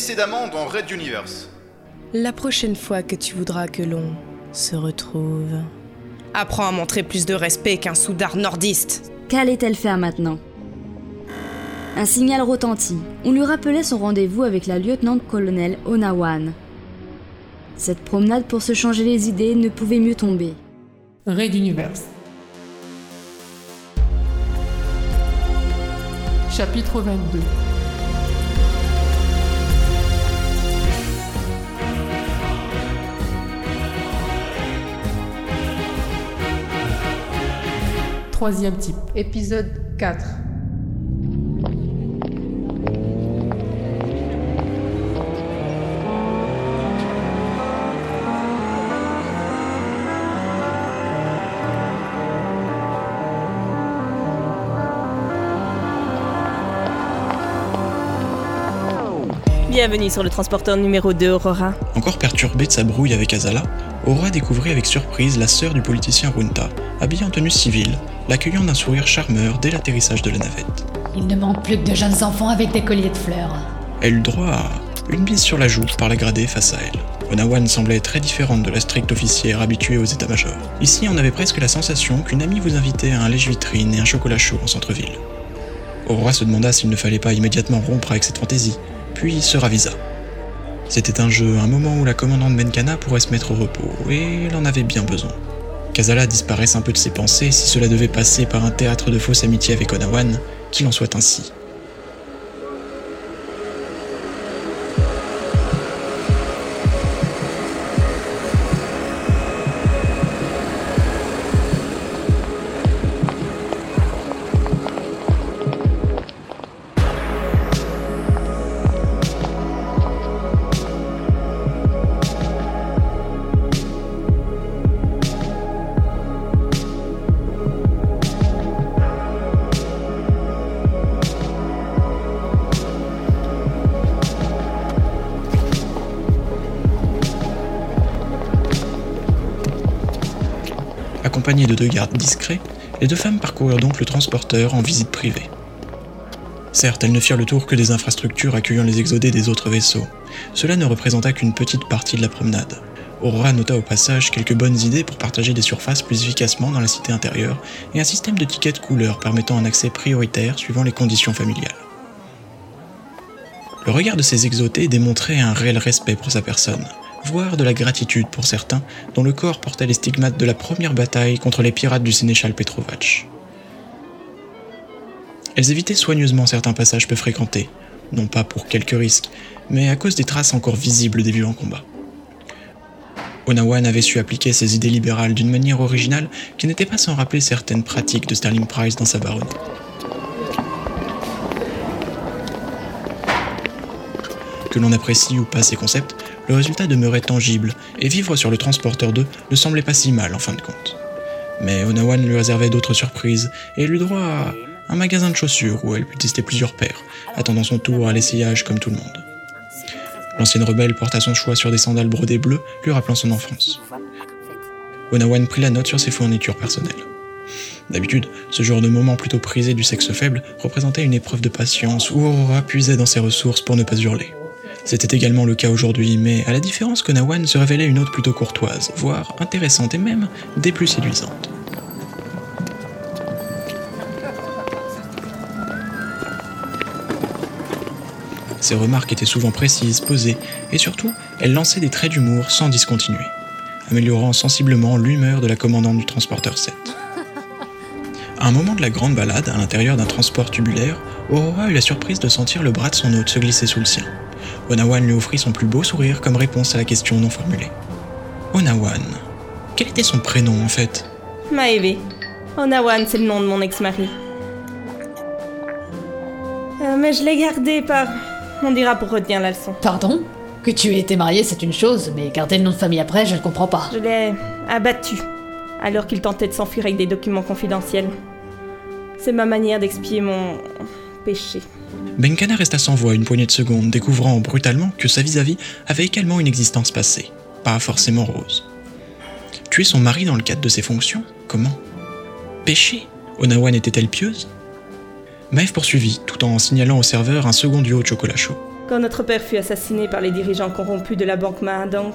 précédemment dans Red Universe. La prochaine fois que tu voudras que l'on se retrouve, apprends à montrer plus de respect qu'un soudard nordiste. Qu'allait-elle faire maintenant? Un signal retentit. On lui rappelait son rendez-vous avec la lieutenant-colonel Onawan. Cette promenade pour se changer les idées ne pouvait mieux tomber. Red Universe. Chapitre 22 Troisième type. Épisode 4. Bienvenue sur le transporteur numéro 2 Aurora. Encore perturbée de sa brouille avec Azala, Aurora découvrit avec surprise la sœur du politicien Runta, habillée en tenue civile, l'accueillant d'un sourire charmeur dès l'atterrissage de la navette. Il ne manque plus que de jeunes enfants avec des colliers de fleurs. Elle eut droit à une bise sur la joue par la gradée face à elle. Onawan semblait très différente de la stricte officière habituée aux états-majors. Ici, on avait presque la sensation qu'une amie vous invitait à un lèche-vitrine et un chocolat chaud en centre-ville. Aurora se demanda s'il ne fallait pas immédiatement rompre avec cette fantaisie, puis se ravisa. C'était un jeu, un moment où la commandante Benkana pourrait se mettre au repos, et elle en avait bien besoin. Kazala disparaisse un peu de ses pensées si cela devait passer par un théâtre de fausse amitié avec Onawan, qu'il en soit ainsi. Accompagnées de deux gardes discrets, les deux femmes parcoururent donc le transporteur en visite privée. Certes, elles ne firent le tour que des infrastructures accueillant les exodés des autres vaisseaux. Cela ne représenta qu'une petite partie de la promenade. Aurora nota au passage quelques bonnes idées pour partager des surfaces plus efficacement dans la cité intérieure et un système de tickets de couleur permettant un accès prioritaire suivant les conditions familiales. Le regard de ces exotés démontrait un réel respect pour sa personne, voire de la gratitude pour certains dont le corps portait les stigmates de la première bataille contre les pirates du sénéchal Petrovac. Elles évitaient soigneusement certains passages peu fréquentés, non pas pour quelques risques, mais à cause des traces encore visibles des violents combats. Onawan avait su appliquer ses idées libérales d'une manière originale qui n'était pas sans rappeler certaines pratiques de Sterling Price dans sa baronne. Que l'on apprécie ou pas ces concepts, le résultat demeurait tangible, et vivre sur le transporteur 2 ne semblait pas si mal en fin de compte. Mais Onawan lui réservait d'autres surprises, et eut droit à un magasin de chaussures où elle put tester plusieurs paires, attendant son tour à l'essayage comme tout le monde. L'ancienne rebelle porta son choix sur des sandales brodées bleues, lui rappelant son enfance. Onawan prit la note sur ses fournitures personnelles. D'habitude, ce genre de moment plutôt prisé du sexe faible représentait une épreuve de patience où Aurora puisait dans ses ressources pour ne pas hurler. C'était également le cas aujourd'hui, mais à la différence que Nawan se révélait une hôte plutôt courtoise, voire intéressante et même des plus séduisantes. Ses remarques étaient souvent précises, posées, et surtout, elle lançait des traits d'humour sans discontinuer, améliorant sensiblement l'humeur de la commandante du transporteur 7. À un moment de la grande balade, à l'intérieur d'un transport tubulaire, Aurora eut la surprise de sentir le bras de son hôte se glisser sous le sien. Onawan lui offrit son plus beau sourire comme réponse à la question non formulée. Onawan. Quel était son prénom en fait? Maeve. Onawan, c'est le nom de mon ex-mari. Euh, mais je l'ai gardé par. On dira pour retenir la leçon. Pardon? Que tu aies été marié, c'est une chose, mais garder le nom de famille après, je ne comprends pas. Je l'ai abattu alors qu'il tentait de s'enfuir avec des documents confidentiels. C'est ma manière d'expier mon péché. Benkana resta sans voix une poignée de secondes, découvrant brutalement que sa vis-à-vis avait également une existence passée, pas forcément rose. Tuer son mari dans le cadre de ses fonctions? Comment? Péché? Onawan était-elle pieuse? Maeve poursuivit, tout en signalant au serveur un second duo de chocolat chaud. quand notre père fut assassiné par les dirigeants corrompus de la banque Mahadang,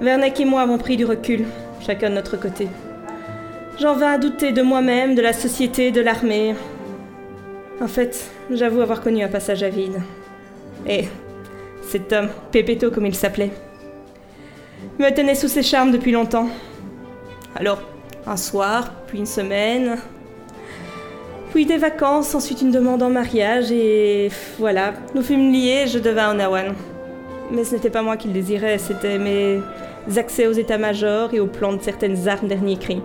Verneck et moi avons pris du recul, chacun de notre côté. J'en vins à douter de moi-même, de la société, de l'armée. En fait, j'avoue avoir connu un passage à vide. Et cet homme, Pépéto comme il s'appelait, me tenait sous ses charmes depuis longtemps. Alors, un soir, puis une semaine, puis des vacances, ensuite une demande en mariage, et voilà, nous fûmes liés et je devins Onawan. Mais ce n'était pas moi qui le désirais, c'était mes accès aux états-majors et au plan de certaines armes dernier cri.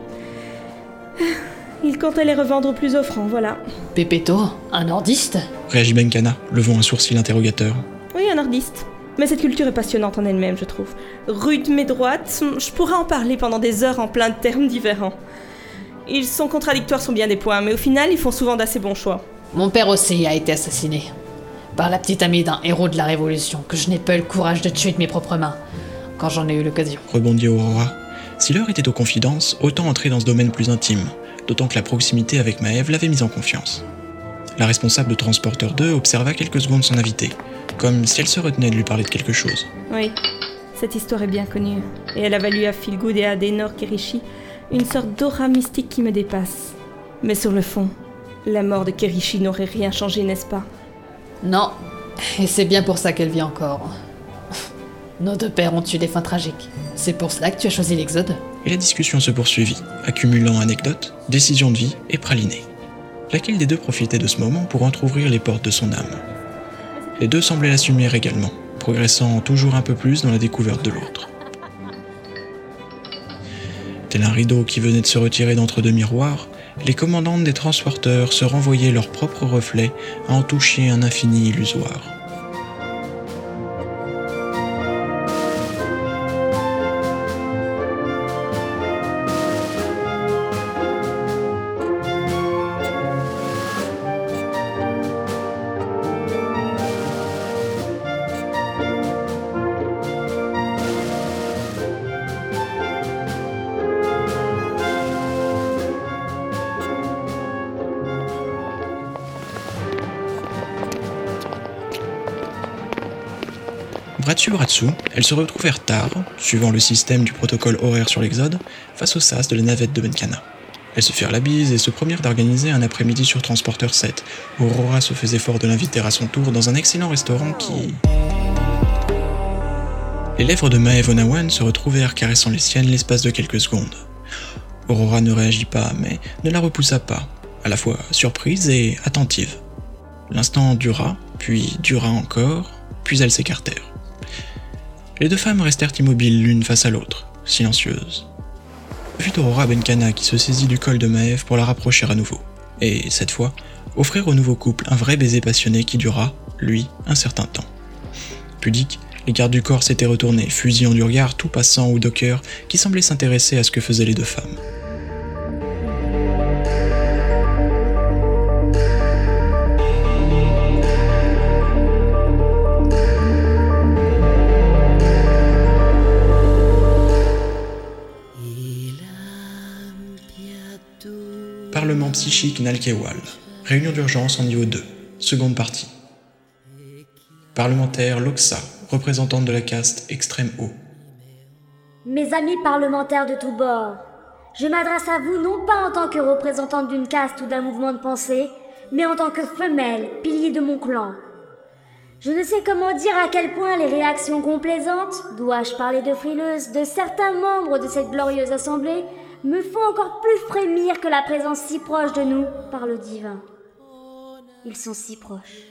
Il comptait les revendre au plus offrant, voilà. Pépéto, un nordiste Réagit Benkana, levant un sourcil interrogateur. Oui, un nordiste. Mais cette culture est passionnante en elle-même, je trouve. Rude mais droite, je pourrais en parler pendant des heures en plein de termes différents. Ils sont contradictoires sur bien des points, mais au final, ils font souvent d'assez bons choix. Mon père aussi a été assassiné. Par la petite amie d'un héros de la Révolution que je n'ai pas eu le courage de tuer de mes propres mains, quand j'en ai eu l'occasion. Rebondit Aurora. Si l'heure était aux confidences, autant entrer dans ce domaine plus intime, d'autant que la proximité avec Maëve l'avait mise en confiance. La responsable de Transporteur 2 observa quelques secondes son invité, comme si elle se retenait de lui parler de quelque chose. Oui, cette histoire est bien connue, et elle a valu à Philgood et à Denor Kerishi une sorte d'aura mystique qui me dépasse. Mais sur le fond, la mort de Kerishi n'aurait rien changé, n'est-ce pas? Non, et c'est bien pour ça qu'elle vit encore. Nos deux pères ont eu des fins tragiques. C'est pour cela que tu as choisi l'Exode Et la discussion se poursuivit, accumulant anecdotes, décisions de vie et pralinés. Laquelle des deux profitait de ce moment pour entr'ouvrir les portes de son âme? Les deux semblaient l'assumer également, progressant toujours un peu plus dans la découverte de l'autre. Tel un rideau qui venait de se retirer d'entre deux miroirs, les commandantes des transporteurs se renvoyaient leurs propres reflets à en toucher un infini illusoire. Dessous, elles se retrouvèrent tard, suivant le système du protocole horaire sur l'Exode, face au sas de la navette de Benkana. Elles se firent la bise et se promirent d'organiser un après-midi sur Transporteur 7, où Aurora se faisait fort de l'inviter à son tour dans un excellent restaurant qui... Les lèvres de Maëv Onawan se retrouvèrent caressant les siennes l'espace de quelques secondes. Aurora ne réagit pas, mais ne la repoussa pas, à la fois surprise et attentive. L'instant dura, puis dura encore, puis elles s'écartèrent. Les deux femmes restèrent immobiles l'une face à l'autre, silencieuses. Fut Aurora Benkana qui se saisit du col de Maëv pour la rapprocher à nouveau, et, cette fois, offrir au nouveau couple un vrai baiser passionné qui dura, lui, un certain temps. Pudique, les gardes du corps s'étaient retournés, fusillant du regard tout passant ou docker qui semblait s'intéresser à ce que faisaient les deux femmes. Nalkewal. Réunion d'urgence en niveau 2. Seconde partie. Parlementaire Loxa, représentante de la caste extrême haut. Mes amis parlementaires de tous bords, je m'adresse à vous non pas en tant que représentante d'une caste ou d'un mouvement de pensée, mais en tant que femelle, pilier de mon clan. Je ne sais comment dire à quel point les réactions complaisantes, dois-je parler de frileuses, de certains membres de cette glorieuse assemblée me font encore plus frémir que la présence si proche de nous par le divin. Ils sont si proches.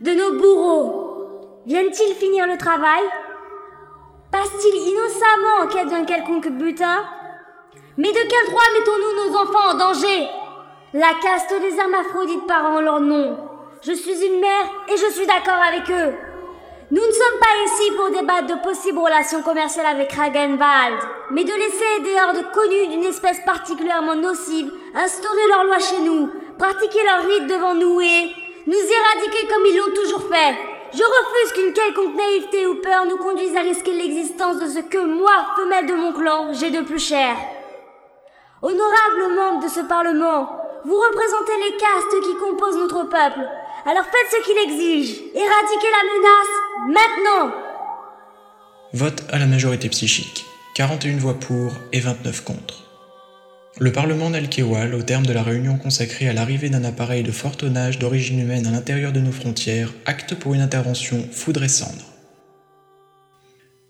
De nos bourreaux, viennent-ils finir le travail? Passent-ils innocemment en quête d'un quelconque butin? Mais de quel droit mettons-nous nos enfants en danger? La caste des hermaphrodites part en leur nom. Je suis une mère et je suis d'accord avec eux. Nous ne sommes pas ici pour débattre de possibles relations commerciales avec Ragenwald, mais de laisser des hordes connues d'une espèce particulièrement nocive instaurer leurs lois chez nous, pratiquer leurs rites devant nous et nous éradiquer comme ils l'ont toujours fait. Je refuse qu'une quelconque naïveté ou peur nous conduise à risquer l'existence de ce que moi, femelle de mon clan, j'ai de plus cher. Honorables membres de ce Parlement, vous représentez les castes qui composent notre peuple. Alors faites ce qu'il exige. Éradiquez la menace, maintenant Vote à la majorité psychique. 41 voix pour et 29 contre. Le Parlement d'Alkewal, au terme de la réunion consacrée à l'arrivée d'un appareil de fort tonnage d'origine humaine à l'intérieur de nos frontières, acte pour une intervention foudre et cendre.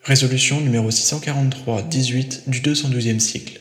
Résolution numéro 643-18 du 212e cycle.